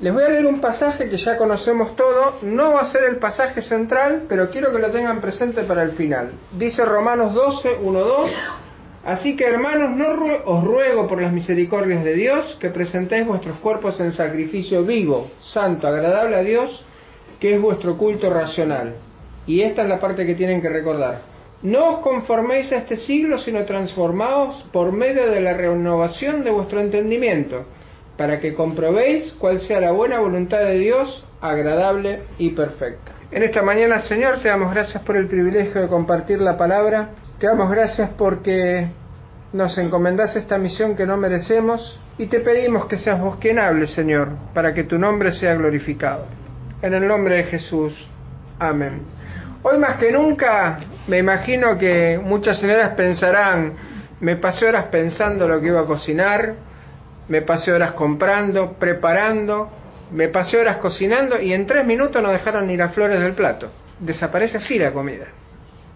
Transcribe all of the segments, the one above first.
Les voy a leer un pasaje que ya conocemos todo, no va a ser el pasaje central, pero quiero que lo tengan presente para el final. Dice Romanos 12, 1, 2, Así que hermanos, no os ruego por las misericordias de Dios que presentéis vuestros cuerpos en sacrificio vivo, santo, agradable a Dios, que es vuestro culto racional. Y esta es la parte que tienen que recordar. No os conforméis a este siglo, sino transformaos por medio de la renovación de vuestro entendimiento para que comprobéis cuál sea la buena voluntad de Dios, agradable y perfecta. En esta mañana, Señor, te damos gracias por el privilegio de compartir la palabra. Te damos gracias porque nos encomendás esta misión que no merecemos y te pedimos que seas vos quien Señor, para que tu nombre sea glorificado. En el nombre de Jesús. Amén. Hoy más que nunca me imagino que muchas señoras pensarán, me pasé horas pensando lo que iba a cocinar, me pasé horas comprando, preparando, me pasé horas cocinando y en tres minutos no dejaron ni las flores del plato. Desaparece así la comida.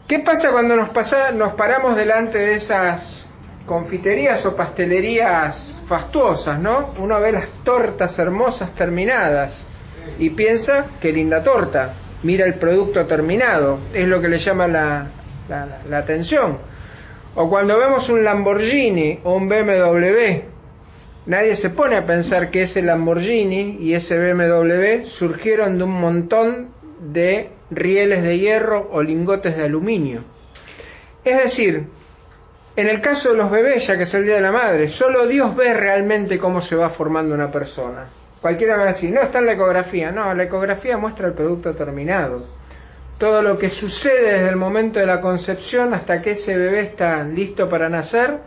¿Qué pasa cuando nos, nos paramos delante de esas confiterías o pastelerías fastuosas, no? Uno ve las tortas hermosas terminadas y piensa, qué linda torta, mira el producto terminado, es lo que le llama la, la atención. O cuando vemos un Lamborghini o un BMW Nadie se pone a pensar que ese Lamborghini y ese BMW surgieron de un montón de rieles de hierro o lingotes de aluminio. Es decir, en el caso de los bebés, ya que es el Día de la Madre, solo Dios ve realmente cómo se va formando una persona. Cualquiera va a decir, no, está en la ecografía. No, la ecografía muestra el producto terminado. Todo lo que sucede desde el momento de la concepción hasta que ese bebé está listo para nacer,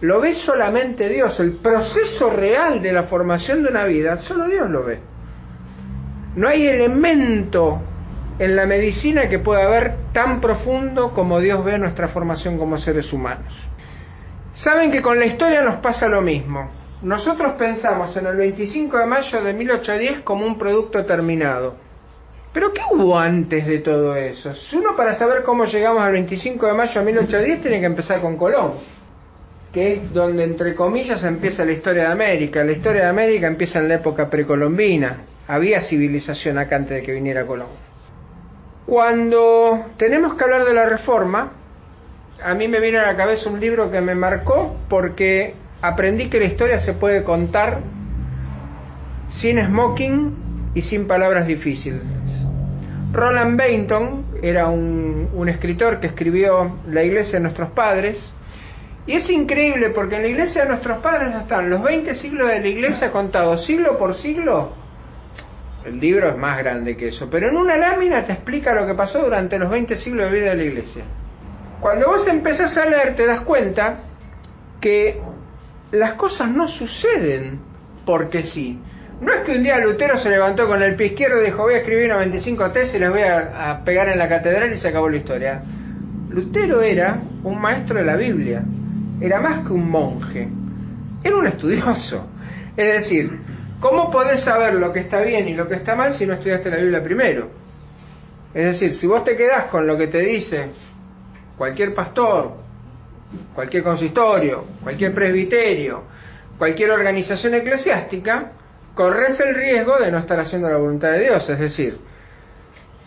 lo ve solamente Dios. El proceso real de la formación de una vida, solo Dios lo ve. No hay elemento en la medicina que pueda haber tan profundo como Dios ve nuestra formación como seres humanos. Saben que con la historia nos pasa lo mismo. Nosotros pensamos en el 25 de mayo de 1810 como un producto terminado. Pero ¿qué hubo antes de todo eso? Uno para saber cómo llegamos al 25 de mayo de 1810 tiene que empezar con Colón que es donde entre comillas empieza la historia de América. La historia de América empieza en la época precolombina. Había civilización acá antes de que viniera Colón. Cuando tenemos que hablar de la reforma, a mí me viene a la cabeza un libro que me marcó porque aprendí que la historia se puede contar sin smoking y sin palabras difíciles. Roland Bainton era un, un escritor que escribió La iglesia de nuestros padres, y es increíble porque en la iglesia de nuestros padres están los 20 siglos de la iglesia contados siglo por siglo. El libro es más grande que eso, pero en una lámina te explica lo que pasó durante los 20 siglos de vida de la iglesia. Cuando vos empezás a leer te das cuenta que las cosas no suceden porque sí. No es que un día Lutero se levantó con el pie izquierdo y dijo voy a escribir 95 tesis y les voy a pegar en la catedral y se acabó la historia. Lutero era un maestro de la Biblia era más que un monje, era un estudioso. Es decir, ¿cómo podés saber lo que está bien y lo que está mal si no estudiaste la Biblia primero? Es decir, si vos te quedás con lo que te dice cualquier pastor, cualquier consistorio, cualquier presbiterio, cualquier organización eclesiástica, corres el riesgo de no estar haciendo la voluntad de Dios. Es decir,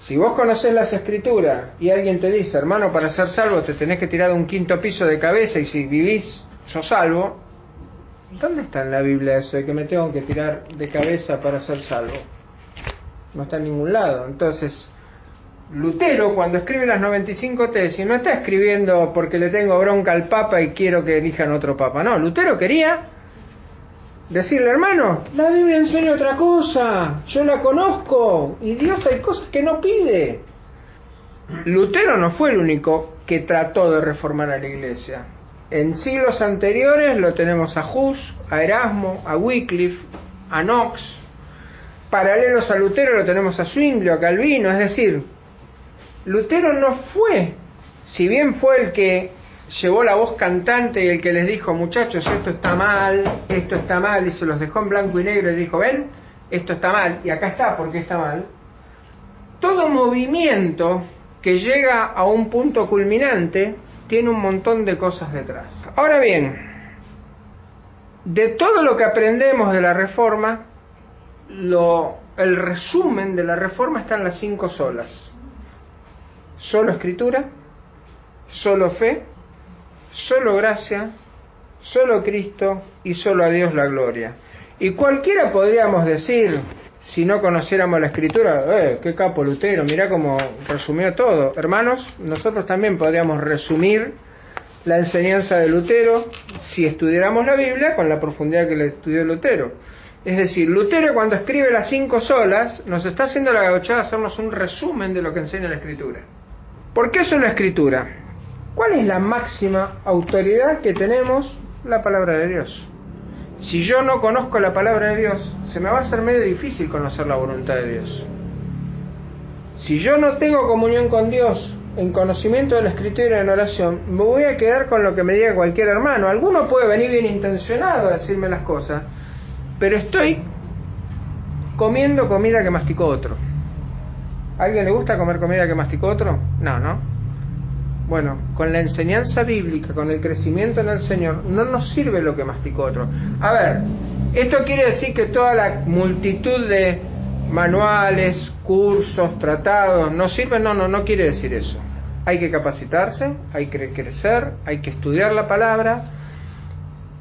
si vos conocés las escrituras y alguien te dice, hermano, para ser salvo te tenés que tirar de un quinto piso de cabeza y si vivís, sos salvo, ¿dónde está en la Biblia eso de que me tengo que tirar de cabeza para ser salvo? No está en ningún lado. Entonces, Lutero cuando escribe las 95 tesis no está escribiendo porque le tengo bronca al Papa y quiero que elijan otro Papa. No, Lutero quería decirle, hermano, la Biblia enseña otra cosa, yo la conozco, y Dios hay cosas que no pide. Lutero no fue el único que trató de reformar a la iglesia. En siglos anteriores lo tenemos a Hus, a Erasmo, a Wycliffe, a Knox. Paralelos a Lutero lo tenemos a Zwinglio, a Calvino. Es decir, Lutero no fue, si bien fue el que llevó la voz cantante y el que les dijo, muchachos, esto está mal, esto está mal, y se los dejó en blanco y negro y dijo, ven, esto está mal, y acá está porque está mal. Todo movimiento que llega a un punto culminante tiene un montón de cosas detrás. Ahora bien, de todo lo que aprendemos de la reforma, el resumen de la reforma está en las cinco solas. Solo escritura, solo fe, solo gracia, solo Cristo y solo a Dios la gloria. Y cualquiera podríamos decir, si no conociéramos la escritura, eh, qué capo Lutero, mirá cómo resumió todo. Hermanos, nosotros también podríamos resumir la enseñanza de Lutero si estudiáramos la Biblia con la profundidad que le estudió Lutero. Es decir, Lutero cuando escribe las cinco solas nos está haciendo la gauchada hacernos un resumen de lo que enseña la escritura. ¿Por qué es la escritura? ¿Cuál es la máxima autoridad que tenemos? La palabra de Dios. Si yo no conozco la palabra de Dios, se me va a hacer medio difícil conocer la voluntad de Dios. Si yo no tengo comunión con Dios en conocimiento de la escritura y en oración, me voy a quedar con lo que me diga cualquier hermano. Alguno puede venir bien intencionado a decirme las cosas, pero estoy comiendo comida que masticó otro. ¿A alguien le gusta comer comida que masticó otro? No, ¿no? Bueno, con la enseñanza bíblica, con el crecimiento en el Señor, no nos sirve lo que masticó otro. A ver, esto quiere decir que toda la multitud de manuales, cursos, tratados, no sirven, no, no, no quiere decir eso. Hay que capacitarse, hay que crecer, hay que estudiar la palabra.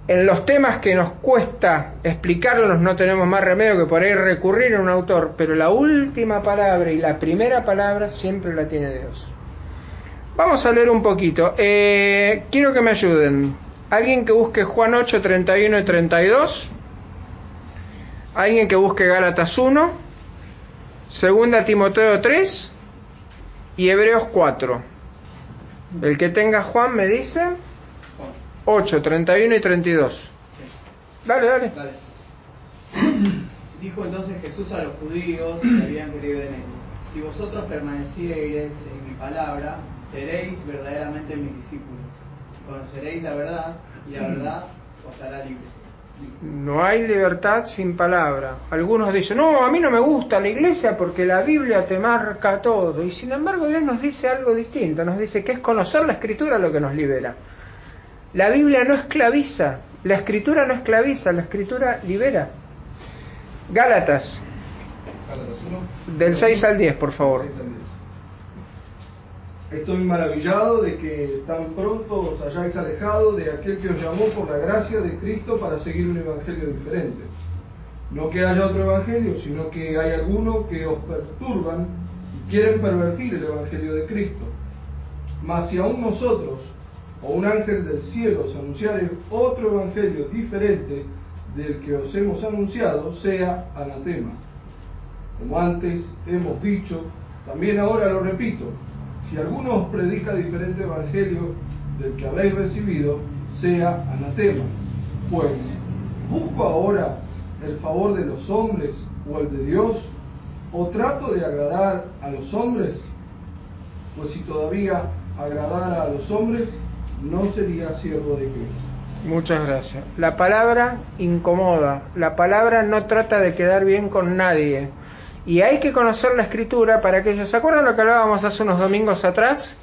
En los temas que nos cuesta explicarlos no tenemos más remedio que por ahí recurrir a un autor, pero la última palabra y la primera palabra siempre la tiene Dios. Vamos a leer un poquito. Eh, quiero que me ayuden. Alguien que busque Juan 8, 31 y 32. Alguien que busque Gálatas 1. Segunda Timoteo 3 y Hebreos 4. El que tenga Juan me dice 8, 31 y 32. Dale, dale. Dijo entonces Jesús a los judíos que habían creído en él, si vosotros permaneciereis en mi palabra, seréis verdaderamente mis discípulos. Conoceréis la verdad y la verdad os hará libres. No hay libertad sin palabra. Algunos dicen, no, a mí no me gusta la iglesia porque la Biblia te marca todo. Y sin embargo Dios nos dice algo distinto. Nos dice que es conocer la escritura lo que nos libera. La Biblia no esclaviza. La escritura no esclaviza. La escritura libera. Gálatas. Del 6 al 10, por favor. Estoy maravillado de que tan pronto os hayáis alejado de aquel que os llamó por la gracia de Cristo para seguir un evangelio diferente. No que haya otro evangelio, sino que hay algunos que os perturban y quieren pervertir el evangelio de Cristo. Mas si aún nosotros o un ángel del cielo os anunciare otro evangelio diferente del que os hemos anunciado, sea anatema. Como antes hemos dicho, también ahora lo repito, si alguno os predica diferente evangelio del que habéis recibido, sea anatema. Pues, ¿busco ahora el favor de los hombres o el de Dios? ¿O trato de agradar a los hombres? Pues si todavía agradara a los hombres, no sería siervo de Cristo. Muchas gracias. La palabra incomoda, la palabra no trata de quedar bien con nadie. Y hay que conocer la escritura para que ellos, ¿se acuerdan lo que hablábamos hace unos domingos atrás?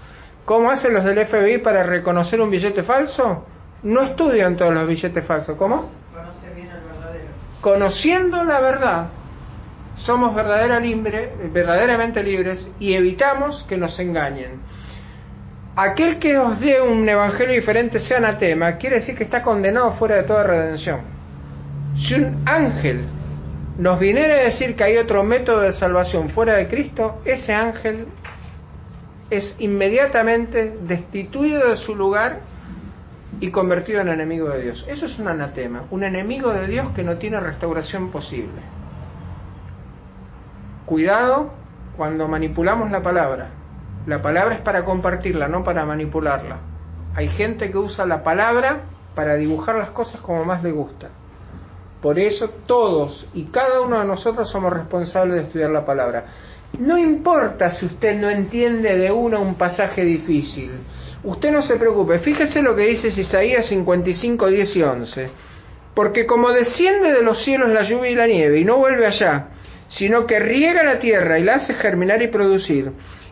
¿Cómo hacen los del FBI para reconocer un billete falso? No estudian todos los billetes falsos. ¿Cómo? Conoce bien al verdadero. Conociendo la verdad, somos verdadera libre, verdaderamente libres y evitamos que nos engañen. Aquel que os dé un evangelio diferente sea anatema, quiere decir que está condenado fuera de toda redención. Si un ángel nos viniera a decir que hay otro método de salvación fuera de Cristo, ese ángel es inmediatamente destituido de su lugar y convertido en enemigo de Dios. Eso es un anatema, un enemigo de Dios que no tiene restauración posible. Cuidado cuando manipulamos la palabra. La palabra es para compartirla, no para manipularla. Hay gente que usa la palabra para dibujar las cosas como más le gusta. Por eso todos y cada uno de nosotros somos responsables de estudiar la palabra. No importa si usted no entiende de uno un pasaje difícil. Usted no se preocupe. Fíjese lo que dice Isaías 55, 10 y 11. Porque como desciende de los cielos la lluvia y la nieve y no vuelve allá, sino que riega la tierra y la hace germinar y producir,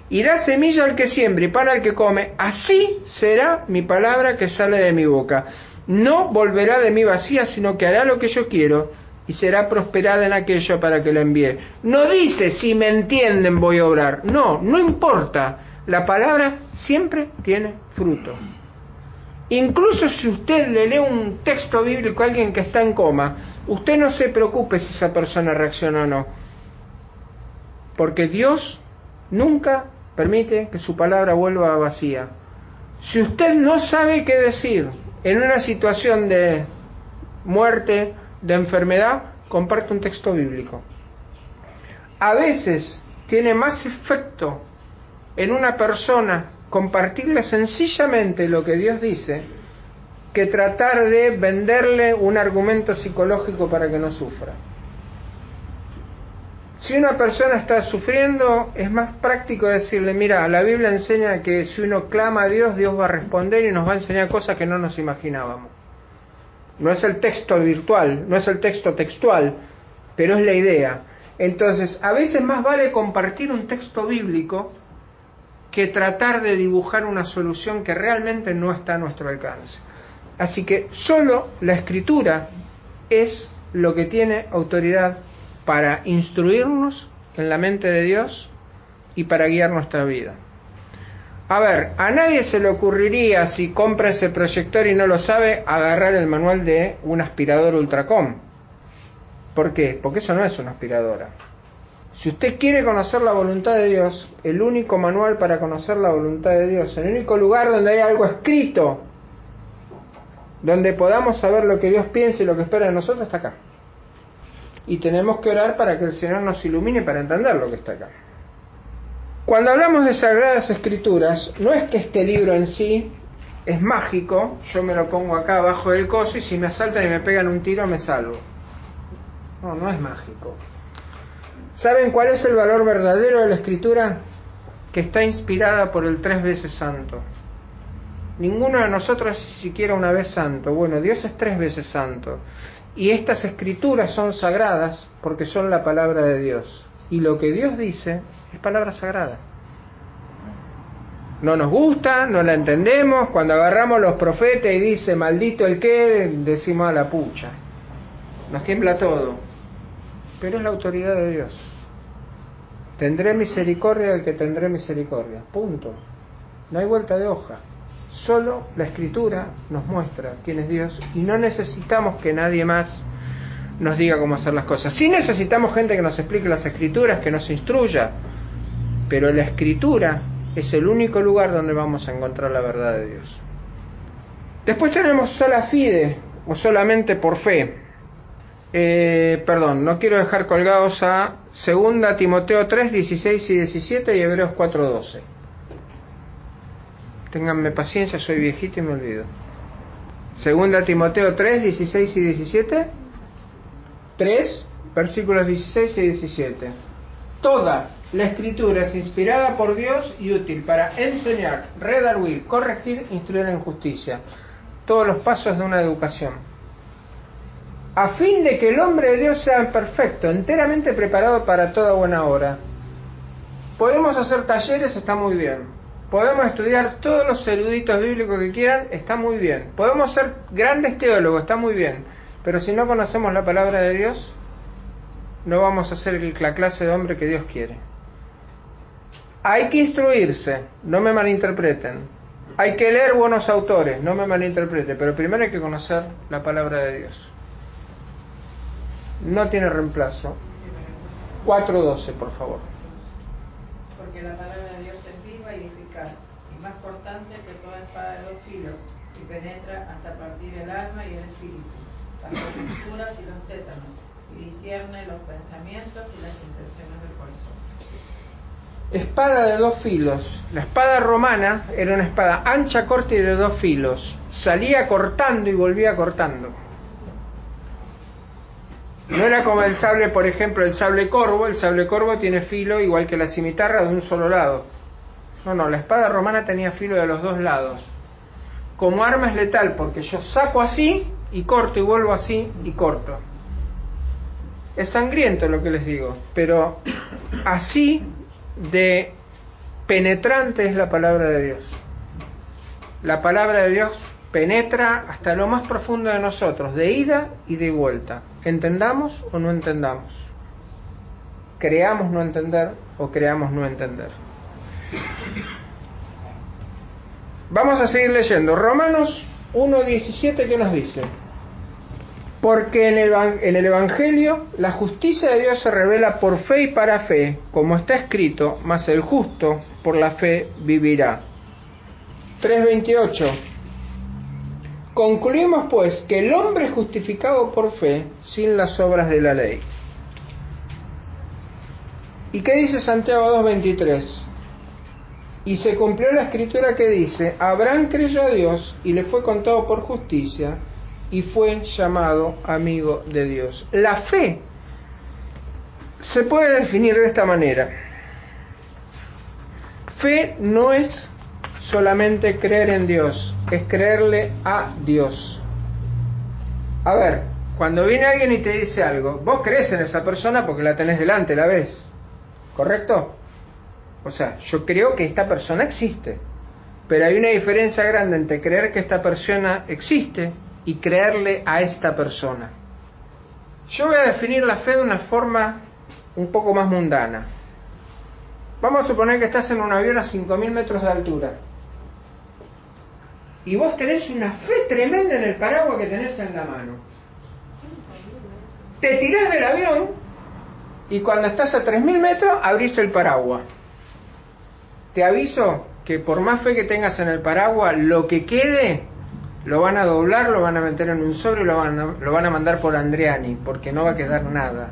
y da semilla al que siembra y pan al que come, así será mi palabra que sale de mi boca no volverá de mí vacía, sino que hará lo que yo quiero y será prosperada en aquello para que la envíe. No dice si me entienden voy a obrar. No, no importa. La palabra siempre tiene fruto. Incluso si usted le lee un texto bíblico a alguien que está en coma, usted no se preocupe si esa persona reacciona o no. Porque Dios nunca permite que su palabra vuelva vacía. Si usted no sabe qué decir en una situación de muerte, de enfermedad, comparte un texto bíblico. A veces tiene más efecto en una persona compartirle sencillamente lo que Dios dice que tratar de venderle un argumento psicológico para que no sufra. Si una persona está sufriendo, es más práctico decirle, mira, la Biblia enseña que si uno clama a Dios, Dios va a responder y nos va a enseñar cosas que no nos imaginábamos. No es el texto virtual, no es el texto textual, pero es la idea. Entonces, a veces más vale compartir un texto bíblico que tratar de dibujar una solución que realmente no está a nuestro alcance. Así que solo la escritura es lo que tiene autoridad para instruirnos en la mente de Dios y para guiar nuestra vida. A ver, a nadie se le ocurriría si compra ese proyector y no lo sabe, agarrar el manual de un aspirador Ultracom. ¿Por qué? Porque eso no es una aspiradora. Si usted quiere conocer la voluntad de Dios, el único manual para conocer la voluntad de Dios, el único lugar donde hay algo escrito, donde podamos saber lo que Dios piensa y lo que espera de nosotros, está acá. Y tenemos que orar para que el Señor nos ilumine para entender lo que está acá. Cuando hablamos de Sagradas Escrituras, no es que este libro en sí es mágico, yo me lo pongo acá abajo del coso y si me asaltan y me pegan un tiro me salvo. No, no es mágico. ¿Saben cuál es el valor verdadero de la Escritura? Que está inspirada por el tres veces santo. Ninguno de nosotros es siquiera una vez santo. Bueno, Dios es tres veces santo. Y estas escrituras son sagradas porque son la palabra de Dios. Y lo que Dios dice es palabra sagrada. No nos gusta, no la entendemos. Cuando agarramos los profetas y dice maldito el que, decimos a la pucha. Nos tiembla todo. Pero es la autoridad de Dios. Tendré misericordia del que tendré misericordia. Punto. No hay vuelta de hoja. Solo la escritura nos muestra quién es Dios y no necesitamos que nadie más nos diga cómo hacer las cosas. Sí necesitamos gente que nos explique las escrituras, que nos instruya, pero la escritura es el único lugar donde vamos a encontrar la verdad de Dios. Después tenemos sola fide o solamente por fe. Eh, perdón, no quiero dejar colgados a 2 Timoteo 3, 16 y 17 y Hebreos 4, 12. Ténganme paciencia, soy viejito y me olvido. Segunda Timoteo 3, 16 y 17. 3, versículos 16 y 17. Toda la escritura es inspirada por Dios y útil para enseñar, redarguir, corregir, instruir en justicia. Todos los pasos de una educación. A fin de que el hombre de Dios sea perfecto, enteramente preparado para toda buena obra. Podemos hacer talleres, está muy bien podemos estudiar todos los eruditos bíblicos que quieran, está muy bien. Podemos ser grandes teólogos, está muy bien. Pero si no conocemos la palabra de Dios, no vamos a ser la clase de hombre que Dios quiere. Hay que instruirse, no me malinterpreten. Hay que leer buenos autores, no me malinterpreten, pero primero hay que conocer la palabra de Dios. No tiene reemplazo. 4.12, por favor. Porque la palabra de Y más cortante que toda espada de dos filos, y penetra hasta partir el alma y el espíritu, las costuras y los tétanos, y discierne los pensamientos y las intenciones del corazón. Espada de dos filos. La espada romana era una espada ancha, corta y de dos filos. Salía cortando y volvía cortando. No era como el sable, por ejemplo, el sable corvo. El sable corvo tiene filo igual que la cimitarra de un solo lado. No, no, la espada romana tenía filo de los dos lados. Como arma es letal porque yo saco así y corto y vuelvo así y corto. Es sangriento lo que les digo, pero así de penetrante es la palabra de Dios. La palabra de Dios penetra hasta lo más profundo de nosotros, de ida y de vuelta. ¿Entendamos o no entendamos? ¿Creamos no entender o creamos no entender? Vamos a seguir leyendo. Romanos 1.17, ¿qué nos dice? Porque en el, en el, Evangelio la justicia de Dios se revela por fe y para fe, como está escrito, mas el justo por la fe vivirá. 3.28. Concluimos pues que el hombre es justificado por fe sin las obras de la ley. ¿Y qué dice Santiago 2.23? Y se cumplió la escritura que dice, Abraham creyó a Dios y le fue contado por justicia y fue llamado amigo de Dios. La fe se puede definir de esta manera. Fe no es solamente creer en Dios, es creerle a Dios. A ver, cuando viene alguien y te dice algo, vos crees en esa persona porque la tenés delante, la ves. ¿Correcto? O sea, yo creo que esta persona existe. Pero hay una diferencia grande entre creer que esta persona existe y creerle a esta persona. Yo voy a definir la fe de una forma un poco más mundana. Vamos a suponer que estás en un avión a 5.000 metros de altura. Y vos tenés una fe tremenda en el paraguas que tenés en la mano. Te tirás del avión y cuando estás a 3.000 metros abrís el paraguas te aviso que por más fe que tengas en el paraguas, lo que quede lo van a doblar, lo van a meter en un sobre y lo van a, mandar por Andriani, porque no va a quedar nada.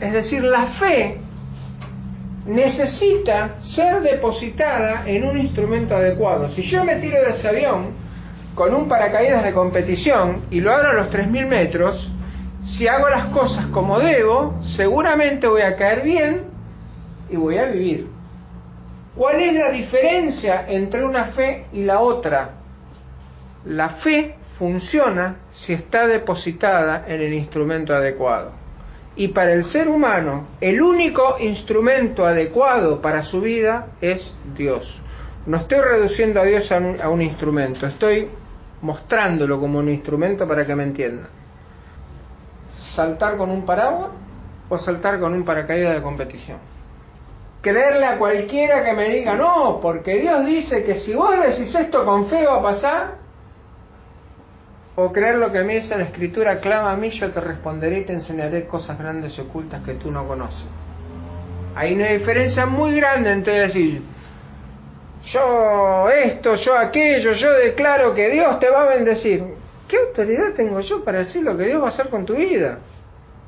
Es decir, la fe necesita ser depositada en un instrumento adecuado. Si yo me tiro de ese avión con un paracaídas de competición y lo abro a los 3.000 metros, si hago las cosas como debo, seguramente voy a caer bien y voy a vivir. ¿Cuál es la diferencia entre una fe y la otra? La fe funciona si está depositada en el instrumento adecuado. Y para el ser humano, el único instrumento adecuado para su vida es Dios. No estoy reduciendo a Dios a un, a un instrumento, estoy mostrándolo como un instrumento para que me entiendan. Saltar con un paraguas o saltar con un paracaídas de competición creerle a cualquiera que me diga, no, porque Dios dice que si vos decís esto con fe va a pasar, o creer lo que me dice la escritura, clama a mí, yo te responderé y te enseñaré cosas grandes y ocultas que tú no conoces. Hay una diferencia muy grande entre decir, yo esto, yo aquello, yo declaro que Dios te va a bendecir. ¿Qué autoridad tengo yo para decir lo que Dios va a hacer con tu vida?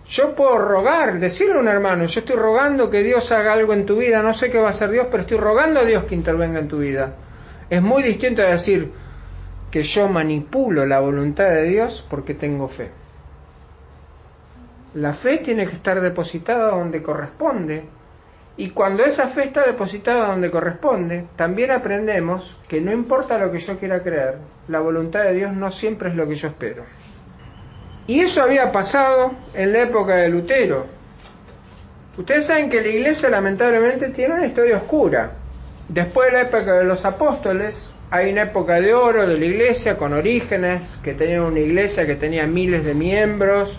Yo puedo rogar, decirle a un hermano, yo estoy rogando que Dios haga algo en tu vida, no sé qué va a hacer Dios, pero estoy rogando a Dios que intervenga en tu vida. Es muy distinto de decir que yo manipulo la voluntad de Dios porque tengo fe. La fe tiene que estar depositada donde corresponde y cuando esa fe está depositada donde corresponde, también aprendemos que no importa lo que yo quiera creer, la voluntad de Dios no siempre es lo que yo espero. Y eso había pasado en la época de Lutero. Ustedes saben que la iglesia lamentablemente tiene una historia oscura. Después de la época de los apóstoles, hay una época de oro de la iglesia con orígenes, que tenía una iglesia que tenía miles de miembros,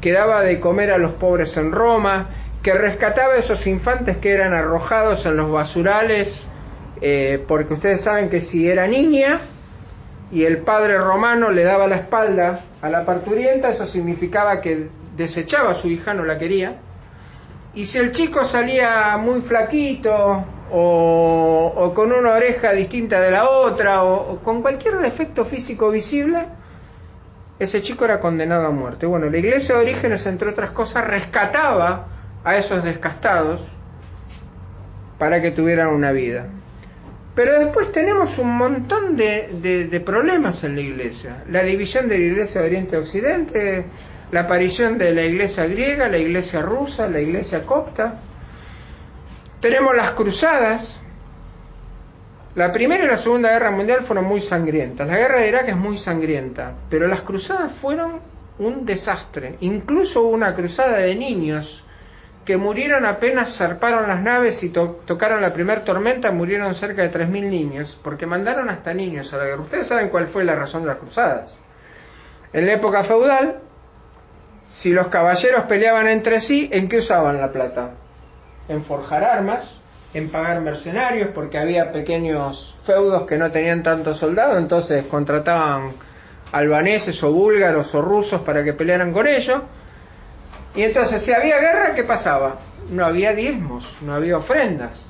que daba de comer a los pobres en Roma, que rescataba a esos infantes que eran arrojados en los basurales, eh, porque ustedes saben que si era niña, y el padre romano le daba la espalda a la parturienta, eso significaba que desechaba a su hija, no la quería. Y si el chico salía muy flaquito o, con una oreja distinta de la otra o, o, con cualquier defecto físico visible, ese chico era condenado a muerte. Bueno, la iglesia de orígenes, entre otras cosas, rescataba a esos descastados para que tuvieran una vida. Pero después tenemos un montón de, problemas en la iglesia. La división de la iglesia de Oriente a Occidente, la aparición de la iglesia griega, la iglesia rusa, la iglesia copta. Tenemos las cruzadas. La primera y la segunda guerra mundial fueron muy sangrientas. La guerra de Irak es muy sangrienta, pero las cruzadas fueron un desastre. Incluso hubo una cruzada de niños que murieron apenas zarparon las naves y to- tocaron la primera tormenta, murieron cerca de 3.000 niños, porque mandaron hasta niños a la guerra. Ustedes saben cuál fue la razón de las cruzadas. En la época feudal, si los caballeros peleaban entre sí, ¿en qué usaban la plata? En forjar armas, en pagar mercenarios, porque había pequeños feudos que no tenían tantos soldados, entonces contrataban albaneses o búlgaros o rusos para que pelearan con ellos. Y entonces, si había guerra, ¿qué pasaba? No había diezmos, no había ofrendas.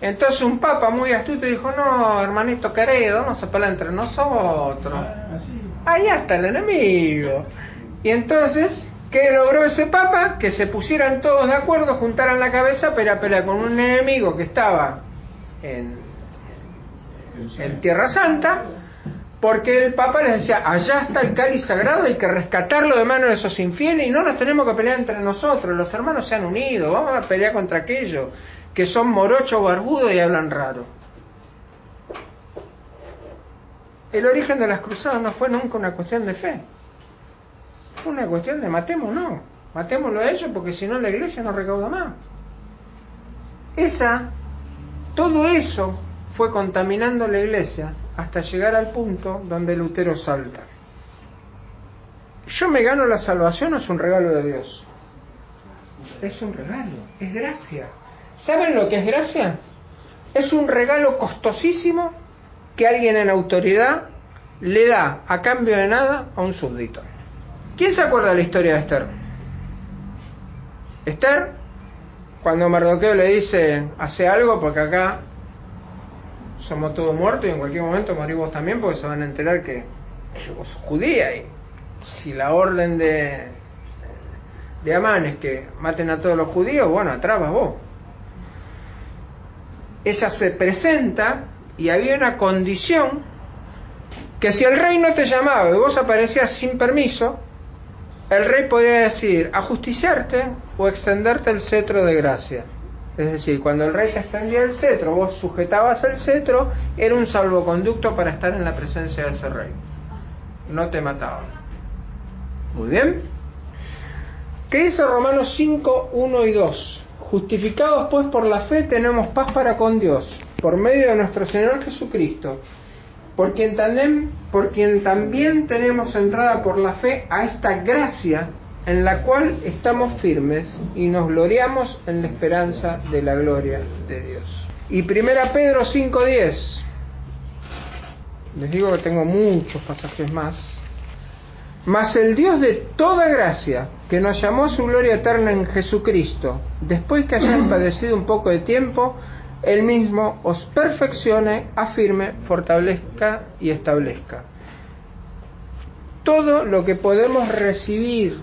Entonces un papa muy astuto dijo, no, hermanito querido, vamos a pelear entre nosotros. Ahí está el enemigo. Y entonces, ¿qué logró ese papa? Que se pusieran todos de acuerdo, juntaran la cabeza para pelear con un enemigo que estaba en, en Tierra Santa, porque el Papa les decía, allá está el cáliz sagrado, hay que rescatarlo de manos de esos infieles y no nos tenemos que pelear entre nosotros, los hermanos se han unido, vamos a pelear contra aquellos que son morochos, barbudos y hablan raro. El origen de las cruzadas no fue nunca una cuestión de fe, fue una cuestión de matemos, no, matémoslo a ellos porque si no la iglesia no recauda más. Esa, todo eso fue contaminando la iglesia hasta llegar al punto donde Lutero salta. Yo me gano la salvación, es un regalo de Dios. Es un regalo, es gracia. ¿Saben lo que es gracia? Es un regalo costosísimo que alguien en autoridad le da a cambio de nada a un súbdito. ¿Quién se acuerda de la historia de Esther? Esther, cuando Mardoqueo le dice, hace algo porque acá somos todos muertos y en cualquier momento morimos también porque se van a enterar que, que vos sos judía y si la orden de, de Amán es que maten a todos los judíos, bueno, atrás vas vos. Ella se presenta y había una condición que si el rey no te llamaba y vos aparecías sin permiso, el rey podía decir ajusticiarte o extenderte el cetro de gracia. Es decir, cuando el rey te extendía el cetro, vos sujetabas el cetro, era un salvoconducto para estar en la presencia de ese rey. No te mataban. Muy bien. ¿Qué dice Romanos 5, 1 y 2? Justificados pues por la fe tenemos paz para con Dios, por medio de nuestro Señor Jesucristo, por quien, por quien también tenemos entrada por la fe a esta gracia en la cual estamos firmes y nos gloriamos en la esperanza de la gloria de Dios. Y primera Pedro 5:10. Les digo que tengo muchos pasajes más. Mas el Dios de toda gracia, que nos llamó a su gloria eterna en Jesucristo, después que hayan padecido un poco de tiempo, Él mismo os perfeccione, afirme, fortalezca y establezca. Todo lo que podemos recibir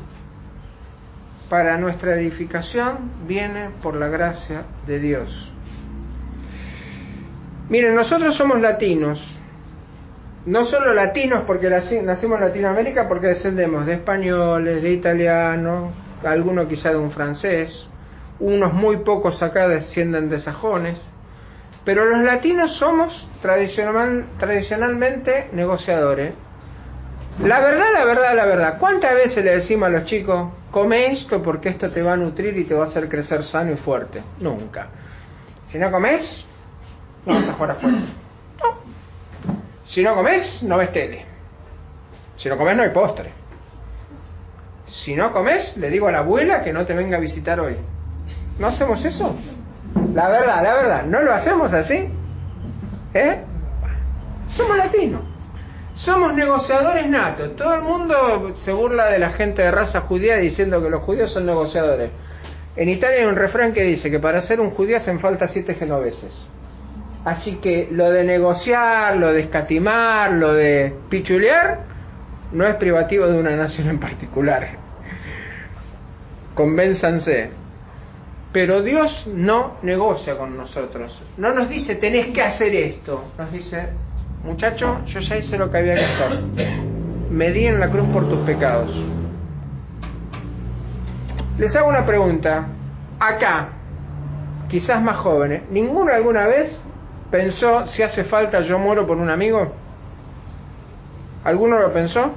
para nuestra edificación viene por la gracia de Dios. Miren, nosotros somos latinos, no solo latinos porque nacimos en Latinoamérica, porque descendemos de españoles, de italianos, algunos quizá de un francés, unos muy pocos acá descienden de sajones, pero los latinos somos tradicional, tradicionalmente negociadores. La verdad, la verdad, la verdad, ¿cuántas veces le decimos a los chicos, come esto porque esto te va a nutrir y te va a hacer crecer sano y fuerte? Nunca. Si no comes, no vas a jugar afuera. No. Si no comes, no ves tele. Si no comes, no hay postre. Si no comes, le digo a la abuela que no te venga a visitar hoy. ¿No hacemos eso? La verdad, la verdad, ¿no lo hacemos así? ¿Eh? Somos latinos. Somos negociadores natos. Todo el mundo se burla de la gente de raza judía diciendo que los judíos son negociadores. En Italia hay un refrán que dice que para ser un judío hacen falta siete genoveses. Así que lo de negociar, lo de escatimar, lo de pichulear, no es privativo de una nación en particular. Convénzanse. Pero Dios no negocia con nosotros. No nos dice tenés que hacer esto. Nos dice, muchacho, yo ya hice lo que había que hacer. Me di en la cruz por tus pecados. Les hago una pregunta. Acá, quizás más jóvenes, ¿ninguno alguna vez pensó si hace falta yo muero por un amigo? ¿Alguno lo pensó?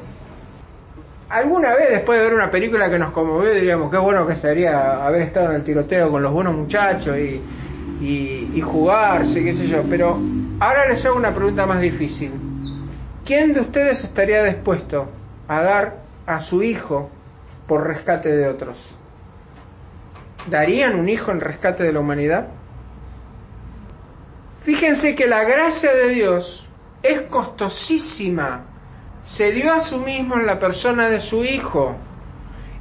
alguna vez después de ver una película que nos conmovió diríamos qué bueno que estaría haber estado en el tiroteo con los buenos muchachos y, y, y jugarse, qué sé yo. Pero ahora les hago una pregunta más difícil. ¿Quién de ustedes estaría dispuesto a dar a su hijo por rescate de otros? ¿Darían un hijo en rescate de la humanidad? Fíjense que la gracia de Dios es costosísima. Se dio a sí mismo en la persona de su hijo.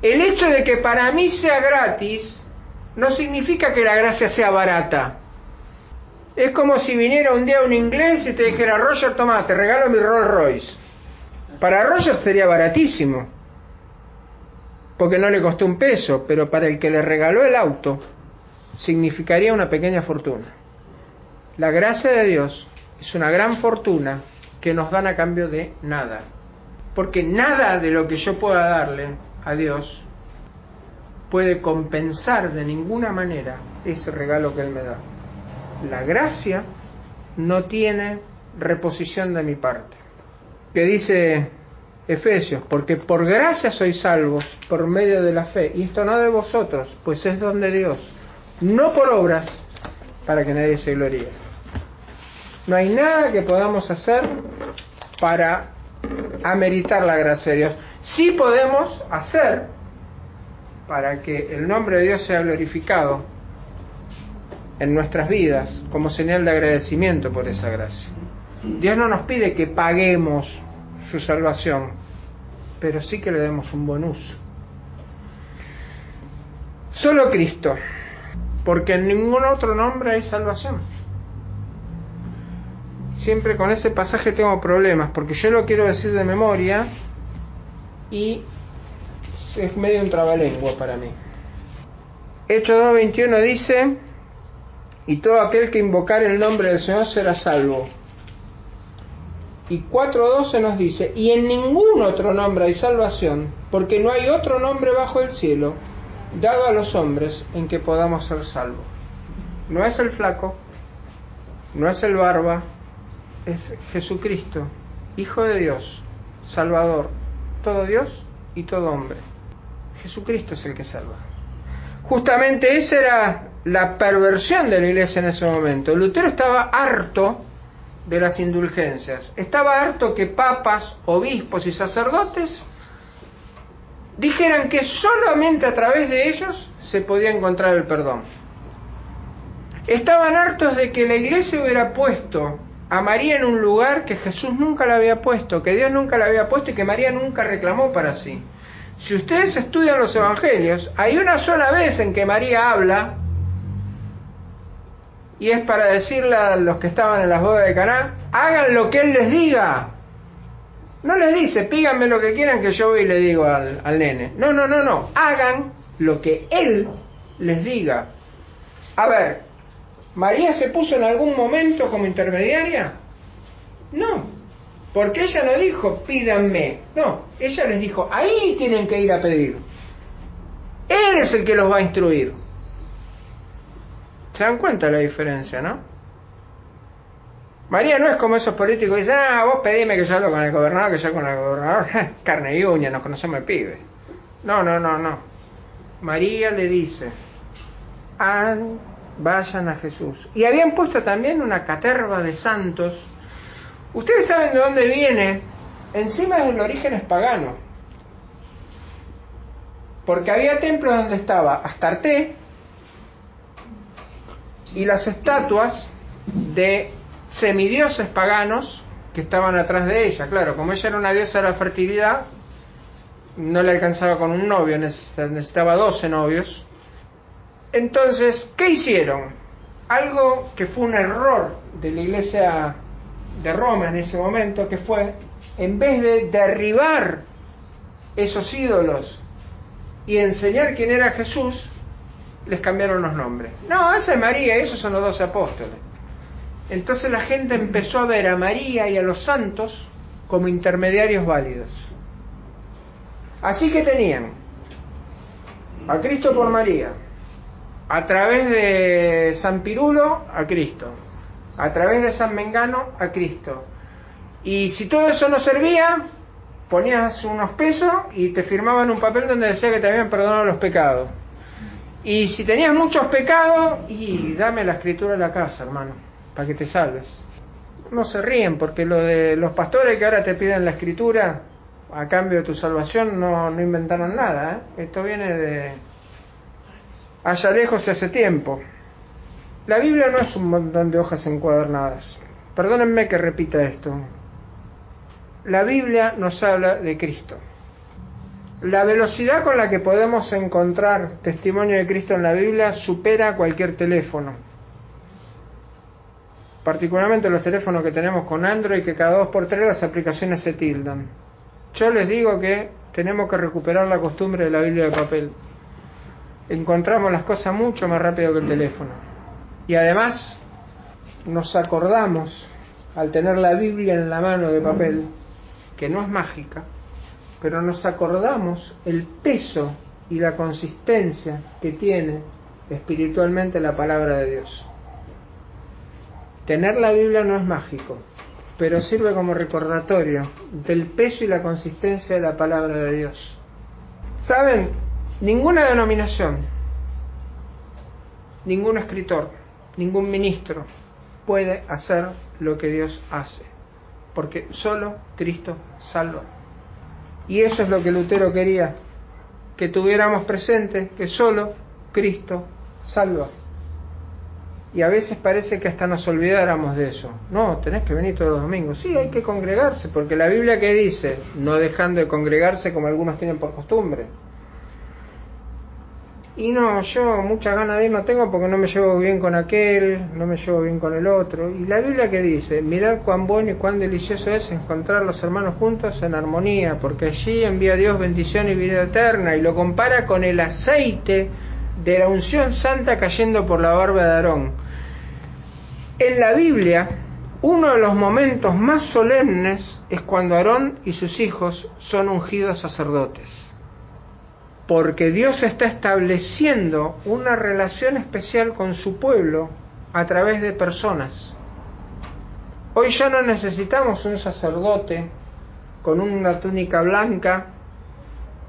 El hecho de que para mí sea gratis no significa que la gracia sea barata. Es como si viniera un día un inglés y te dijera, Roger, toma, te regalo mi Rolls Royce. Para Roger sería baratísimo, porque no le costó un peso, pero para el que le regaló el auto significaría una pequeña fortuna. La gracia de Dios es una gran fortuna que nos dan a cambio de nada. Porque nada de lo que yo pueda darle a Dios puede compensar de ninguna manera ese regalo que Él me da. La gracia no tiene reposición de mi parte. Que dice Efesios, porque por gracia sois salvos por medio de la fe, y esto no de vosotros, pues es don de Dios, no por obras, para que nadie se gloríe. No hay nada que podamos hacer para ameritar la gracia de Dios. Sí podemos hacer para que el nombre de Dios sea glorificado en nuestras vidas como señal de agradecimiento por esa gracia. Dios no nos pide que paguemos su salvación, pero sí que le demos un buen uso. Solo Cristo, porque en ningún otro nombre hay salvación. Siempre con ese pasaje tengo problemas, porque yo lo quiero decir de memoria y es medio un trabalengua para mí. Hechos 2.21 dice, y todo aquel que invocar el nombre del Señor será salvo. Y 4.12 nos dice, y en ningún otro nombre hay salvación, porque no hay otro nombre bajo el cielo dado a los hombres en que podamos ser salvos. No es el flaco, no es el barba, es Jesucristo, Hijo de Dios, Salvador, todo Dios y todo hombre. Jesucristo es el que salva. Justamente esa era la perversión de la iglesia en ese momento. Lutero estaba harto de las indulgencias. Estaba harto que papas, obispos y sacerdotes dijeran que solamente a través de ellos se podía encontrar el perdón. Estaban hartos de que la iglesia hubiera puesto a María en un lugar que Jesús nunca la había puesto, que Dios nunca la había puesto y que María nunca reclamó para sí. Si ustedes estudian los evangelios, hay una sola vez en que María habla y es para decirle a los que estaban en las bodas de Caná, hagan lo que él les diga. No les dice, píganme lo que quieran que yo voy y le digo al, nene. No, no, no, no. Hagan lo que él les diga. A ver, ¿María se puso en algún momento como intermediaria? No, porque ella no dijo pídanme. No, ella les dijo, ahí tienen que ir a pedir. Él es el que los va a instruir. ¿Se dan cuenta la diferencia, no? María no es como esos políticos que dicen, ah, vos pedime que yo hablo con el gobernador, que yo con el gobernador, carne y uña, nos conocemos el pibe. No, no, no, no. María le dice, ah, vayan a Jesús. Y habían puesto también una caterva de santos. Ustedes saben de dónde viene, encima del origen es pagano. Porque había templos donde estaba Astarte y las estatuas de semidioses paganos que estaban atrás de ella. Claro, como ella era una diosa de la fertilidad, no le alcanzaba con un novio, necesitaba 12 novios. Entonces, ¿qué hicieron? Algo que fue un error de la iglesia de Roma en ese momento, que fue, en vez de derribar esos ídolos y enseñar quién era Jesús, les cambiaron los nombres. No, esa es María, esos son los dos apóstoles. Entonces la gente empezó a ver a María y a los santos como intermediarios válidos. Así que tenían a Cristo por María, a través de San Pirulo a Cristo, a través de San Mengano a Cristo. Y si todo eso no servía, ponías unos pesos y te firmaban un papel donde decía que te habían perdonado los pecados. Y si tenías muchos pecados, y dame la escritura de la casa, hermano, para que te salves. No se ríen, porque lo de los pastores que ahora te piden la escritura a cambio de tu salvación no, no inventaron nada. ¿eh? Esto viene de allá lejos y hace tiempo. La Biblia no es un montón de hojas encuadernadas. Perdónenme que repita esto. La Biblia nos habla de Cristo. La velocidad con la que podemos encontrar testimonio de Cristo en la Biblia supera cualquier teléfono. Particularmente los teléfonos que tenemos con Android, que cada dos por tres las aplicaciones se tildan. Yo les digo que tenemos que recuperar la costumbre de la Biblia de papel. Encontramos las cosas mucho más rápido que el teléfono. Y además nos acordamos, al tener la Biblia en la mano de papel, que no es mágica, pero nos acordamos el peso y la consistencia que tiene espiritualmente la palabra de Dios. Tener la Biblia no es mágico, pero sirve como recordatorio del peso y la consistencia de la palabra de Dios. ¿Saben? Ninguna denominación, ningún escritor, ningún ministro puede hacer lo que Dios hace, porque solo Cristo salva. Y eso es lo que Lutero quería, que tuviéramos presente que solo Cristo salva. Y a veces parece que hasta nos olvidáramos de eso. No, tenés que venir todos los domingos. Sí, hay que congregarse, porque la Biblia que dice, no dejando de congregarse como algunos tienen por costumbre. Y no, yo mucha ganas de ir no tengo porque no me llevo bien con aquel, no me llevo bien con el otro. Y la Biblia que dice, mirad cuán bueno y cuán delicioso es encontrar los hermanos juntos en armonía, porque allí envía Dios bendición y vida eterna, y lo compara con el aceite de la unción santa cayendo por la barba de Aarón. En la Biblia, uno de los momentos más solemnes es cuando Aarón y sus hijos son ungidos sacerdotes porque Dios está estableciendo una relación especial con su pueblo a través de personas. Hoy ya no necesitamos un sacerdote con una túnica blanca,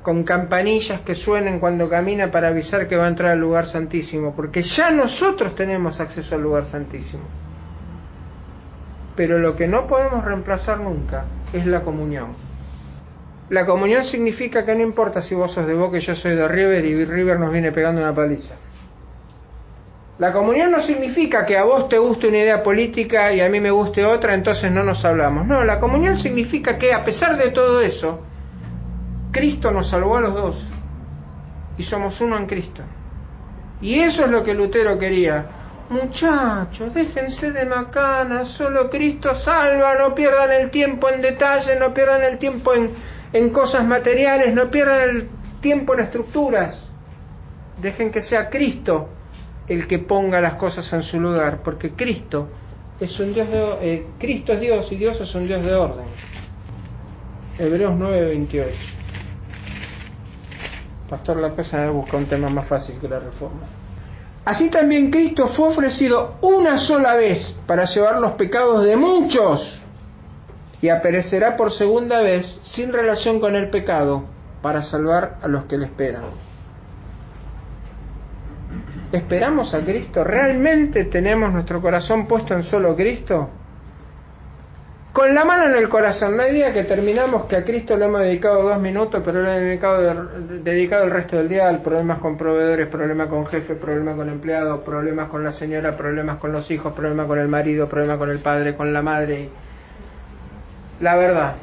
con campanillas que suenen cuando camina para avisar que va a entrar al lugar santísimo, porque ya nosotros tenemos acceso al lugar santísimo. Pero lo que no podemos reemplazar nunca es la comunión. La comunión significa que no importa si vos sos de Boca y yo soy de River y River nos viene pegando una paliza. La comunión no significa que a vos te guste una idea política y a mí me guste otra, entonces no nos hablamos. No, la comunión significa que a pesar de todo eso, Cristo nos salvó a los dos y somos uno en Cristo. Y eso es lo que Lutero quería. Muchachos, déjense de macana, solo Cristo salva, no pierdan el tiempo en detalle, no pierdan el tiempo en, en cosas materiales, no pierdan el tiempo en estructuras. Dejen que sea Cristo el que ponga las cosas en su lugar, porque Cristo es un Dios de, eh, Cristo es Dios y Dios es un Dios de orden. Hebreos 9:28. Pastor López a busca un tema más fácil que la reforma. Así también Cristo fue ofrecido una sola vez para llevar los pecados de muchos y aparecerá por segunda vez sin relación con el pecado para salvar a los que le esperan. ¿Esperamos a Cristo? ¿Realmente tenemos nuestro corazón puesto en solo Cristo? Con la mano en el corazón, no hay día que terminamos que a Cristo le hemos dedicado dos minutos, pero le hemos dedicado, el resto del día al problemas con proveedores, problemas con jefes, problemas con empleados, problemas con la señora, problemas con los hijos, problemas con el marido, problemas con el padre, con la madre. La verdad,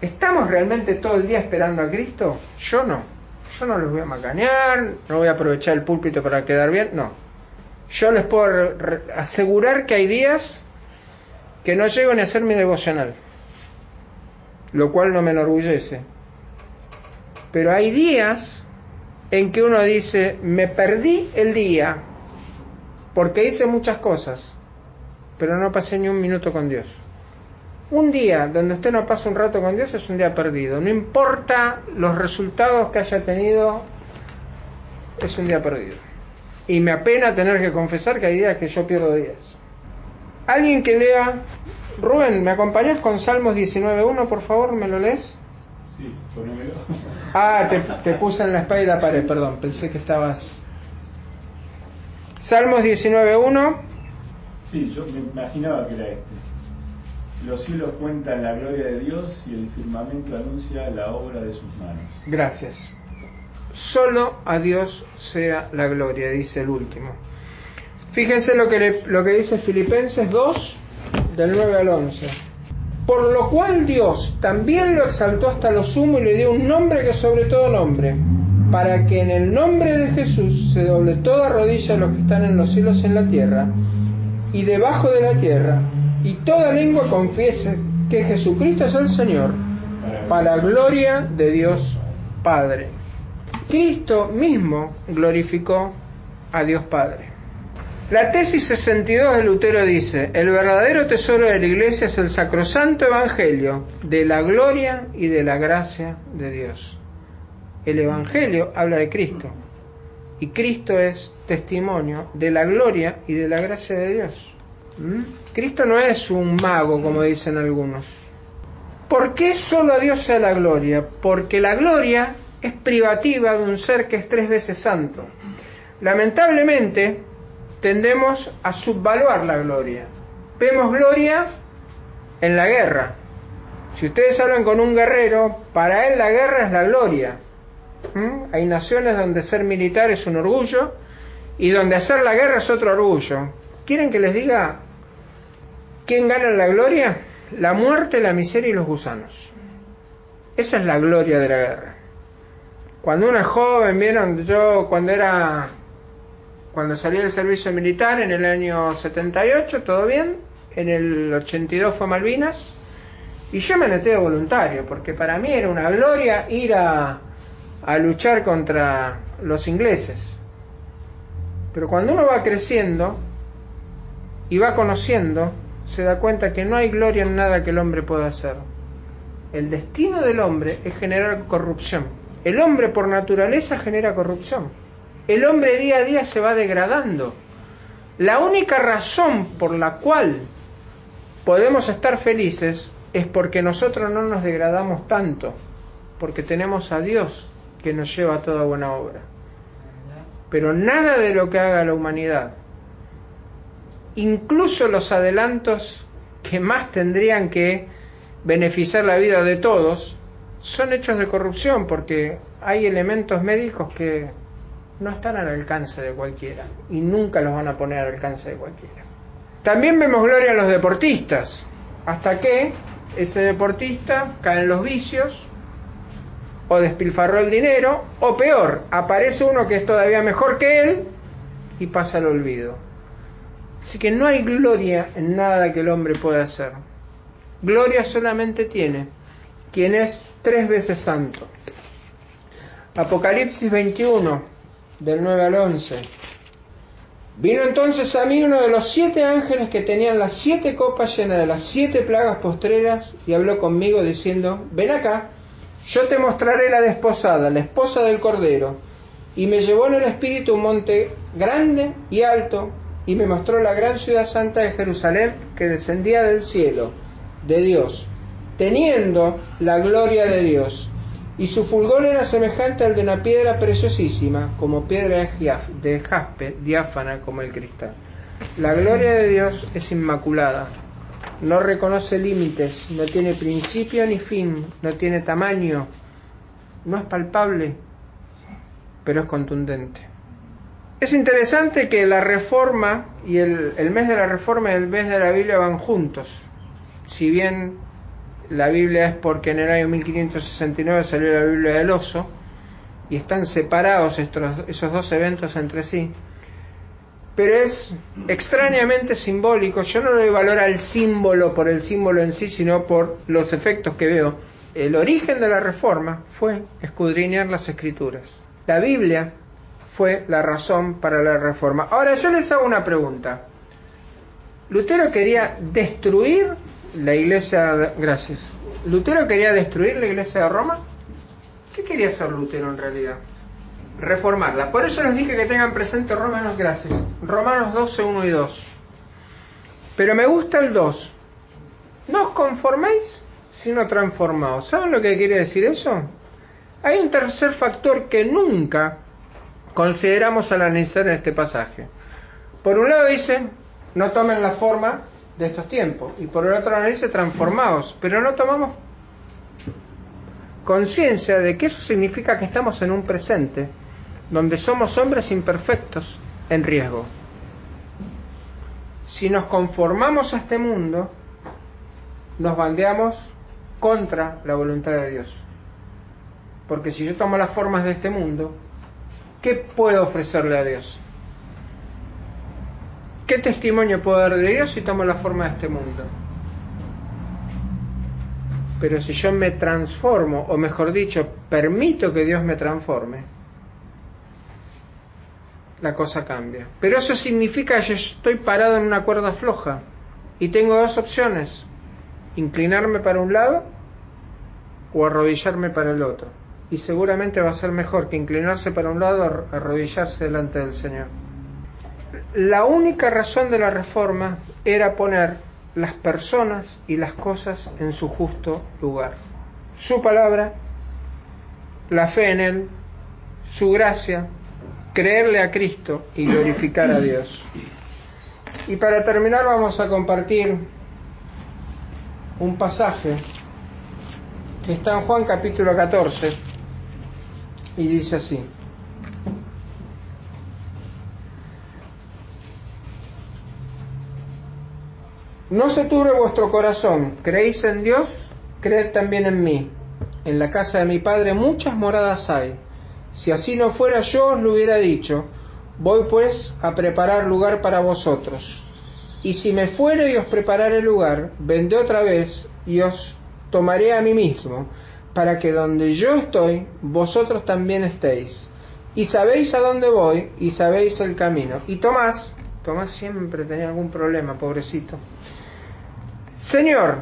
¿estamos realmente todo el día esperando a Cristo? Yo no. Yo no les voy a macanear, no voy a aprovechar el púlpito para quedar bien, no. Yo les puedo asegurar que hay días que no llego ni a hacer mi devocional, lo cual no me enorgullece. Pero hay días en que uno dice, me perdí el día porque hice muchas cosas, pero no pasé ni un minuto con Dios. Un día donde usted no pasa un rato con Dios es un día perdido. No importa los resultados que haya tenido, es un día perdido. Y me apena tener que confesar que hay días que yo pierdo días. Alguien que lea Rubén, ¿me acompañas con Salmos 19.1, por favor? ¿Me lo lees? Sí. Ah, te, te puse en la espalda y la pared, perdón, pensé que estabas... Salmos 19.1. Sí, yo me imaginaba que era este. Los cielos cuentan la gloria de Dios y el firmamento anuncia la obra de sus manos. Gracias. Solo a Dios sea la gloria, dice el último. Fíjense lo que, le- lo que dice Filipenses 2, del 9 al 11. Por lo cual Dios también lo exaltó hasta lo sumo y le dio un nombre que sobre todo nombre, para que en el nombre de Jesús se doble toda rodilla de los que están en los cielos y en la tierra, y debajo de la tierra, y toda lengua confiese que Jesucristo es el Señor, para gloria de Dios Padre. Cristo mismo glorificó a Dios Padre. La tesis 62 de Lutero dice, el verdadero tesoro de la iglesia es el sacrosanto evangelio de la gloria y de la gracia de Dios. El evangelio habla de Cristo y Cristo es testimonio de la gloria y de la gracia de Dios. ¿Mm? Cristo no es un mago como dicen algunos. ¿Por qué solo a Dios sea la gloria? Porque la gloria es privativa de un ser que es tres veces santo. Lamentablemente, tendemos a subvaluar la gloria. Vemos gloria en la guerra. Si ustedes hablan con un guerrero, para él la guerra es la gloria. ¿Mm? Hay naciones donde ser militar es un orgullo y donde hacer la guerra es otro orgullo. ¿Quieren que les diga quién gana la gloria? La muerte, la miseria y los gusanos. Esa es la gloria de la guerra. Cuando es joven, vieron, yo cuando era, cuando salí del servicio militar en el año 78, todo bien, en el 82 fue Malvinas, y yo me anoté de voluntario, porque para mí era una gloria ir a, a luchar contra los ingleses. Pero cuando uno va creciendo y va conociendo, se da cuenta que no hay gloria en nada que el hombre pueda hacer. El destino del hombre es generar corrupción. El hombre por naturaleza genera corrupción. El hombre día a día se va degradando. La única razón por la cual podemos estar felices es porque nosotros no nos degradamos tanto, porque tenemos a Dios que nos lleva a toda buena obra. Pero nada de lo que haga la humanidad, incluso los adelantos que más tendrían que beneficiar la vida de todos, son hechos de corrupción porque hay elementos médicos que no están al alcance de cualquiera y nunca los van a poner al alcance de cualquiera. También vemos gloria en los deportistas, hasta que ese deportista cae en los vicios o despilfarró el dinero o peor, aparece uno que es todavía mejor que él y pasa al olvido. Así que no hay gloria en nada que el hombre pueda hacer. Gloria solamente tiene quien es tres veces santo. Apocalipsis 21, del 9 al 11. Vino entonces a mí uno de los siete ángeles que tenían las siete copas llenas de las siete plagas postreras y habló conmigo diciendo, ven acá, yo te mostraré la desposada, la esposa del Cordero. Y me llevó en el espíritu un monte grande y alto y me mostró la gran ciudad santa de Jerusalén que descendía del cielo, de Dios, teniendo la gloria de Dios. Y su fulgor era semejante al de una piedra preciosísima, como piedra de jaspe, diáfana como el cristal. La gloria de Dios es inmaculada, no reconoce límites, no tiene principio ni fin, no tiene tamaño, no es palpable, pero es contundente. Es interesante que la reforma y el, mes de la reforma y el mes de la Biblia van juntos. Si bien la Biblia es porque en el año 1569 salió la Biblia del oso y están separados esos dos eventos entre sí, pero es extrañamente simbólico. Yo no doy valor al símbolo por el símbolo en sí, sino por los efectos que veo. El origen de la reforma fue escudriñar las escrituras. La Biblia fue la razón para la reforma. Ahora yo les hago una pregunta. Lutero quería destruir la iglesia, de- gracias. Lutero quería destruir la iglesia de Roma. ¿Qué quería hacer Lutero en realidad? Reformarla. Por eso les dije que tengan presente Romanos, gracias. Romanos 12, 1 y 2. Pero me gusta el 2. no os conforméis, sino transformaos. ¿Saben lo que quiere decir eso? Hay un tercer factor que nunca consideramos al analizar este pasaje. Por un lado dice, no tomen la forma de estos tiempos, y por el otro lado dice, transformaos, pero no tomamos conciencia de que eso significa que estamos en un presente donde somos hombres imperfectos en riesgo. Si nos conformamos a este mundo, nos bandeamos contra la voluntad de Dios. Porque si yo tomo las formas de este mundo, ¿qué puedo ofrecerle a Dios? ¿Qué testimonio puedo dar de Dios si tomo la forma de este mundo? Pero si yo me transformo, o mejor dicho, permito que Dios me transforme, la cosa cambia. Pero eso significa que yo estoy parado en una cuerda floja y tengo dos opciones, inclinarme para un lado o arrodillarme para el otro. Y seguramente va a ser mejor que inclinarse para un lado o arrodillarse delante del Señor. La única razón de la reforma era poner las personas y las cosas en su justo lugar. Su palabra, la fe en Él, su gracia, creerle a Cristo y glorificar a Dios. Y para terminar vamos a compartir un pasaje que está en Juan capítulo 14 y dice así. No se turbe vuestro corazón, creéis en Dios, creed también en mí. En la casa de mi Padre muchas moradas hay. Si así no fuera yo os lo hubiera dicho, voy pues a preparar lugar para vosotros. Y si me fuere y os prepararé lugar, vendré otra vez y os tomaré a mí mismo, para que donde yo estoy, vosotros también estéis. Y sabéis a dónde voy y sabéis el camino. Y Tomás, Tomás siempre tenía algún problema, pobrecito Señor,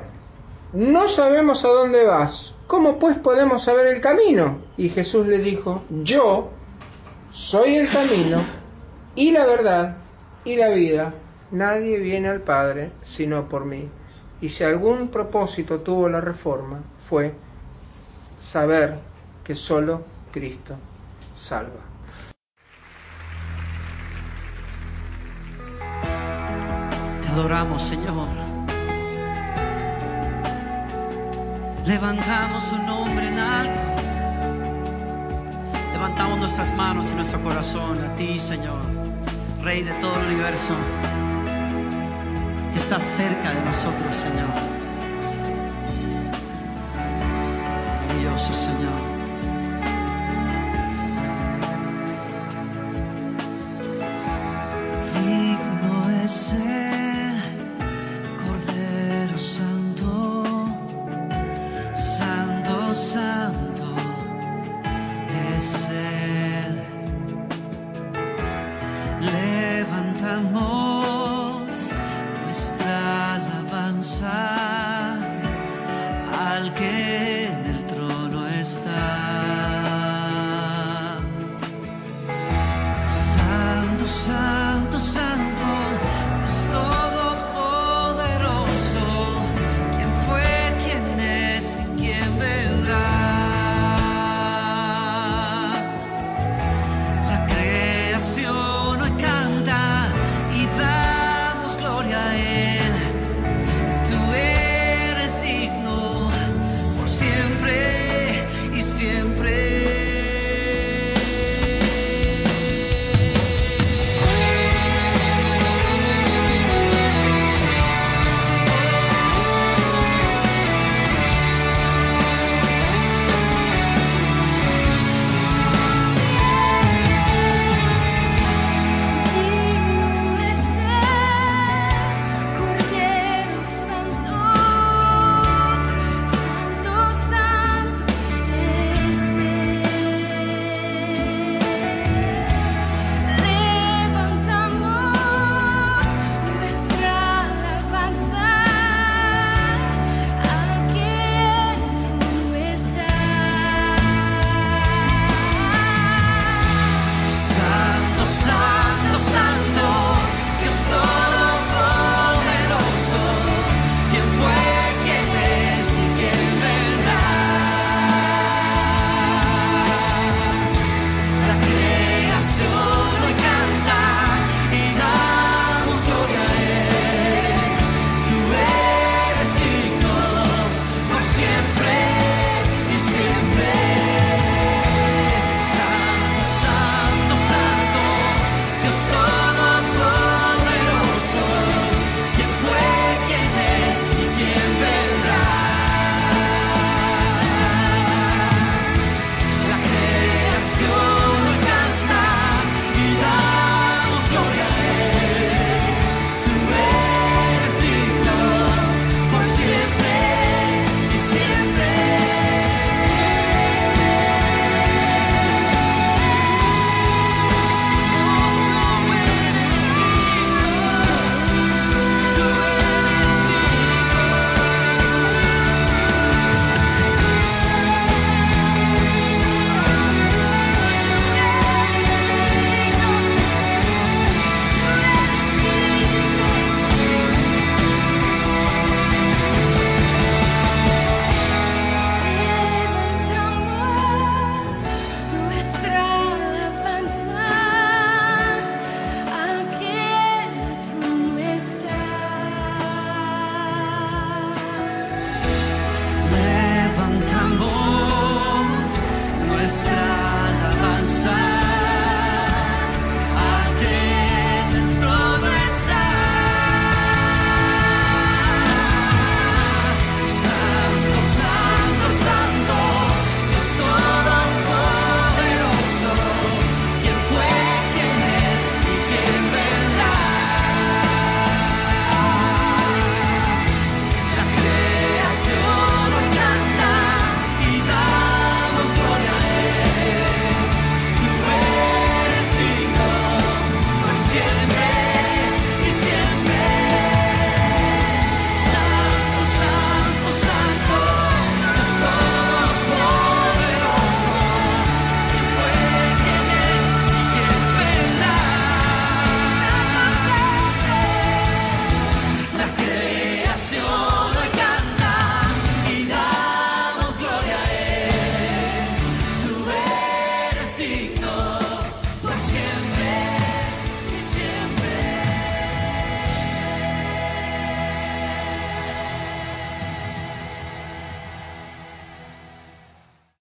no sabemos a dónde vas, ¿cómo pues podemos saber el camino? Y Jesús le dijo, yo soy el camino y la verdad y la vida. Nadie viene al Padre sino por mí. Y si algún propósito tuvo la reforma, fue saber que solo Cristo salva. Te adoramos, Señor. Levantamos su nombre en alto. Levantamos nuestras manos y nuestro corazón a ti, Señor, Rey de todo el universo, que estás cerca de nosotros, Señor. Señor. Digno es el Cordero Santo. Santo, Santo es Él. Levantamos nuestra alabanza al que está.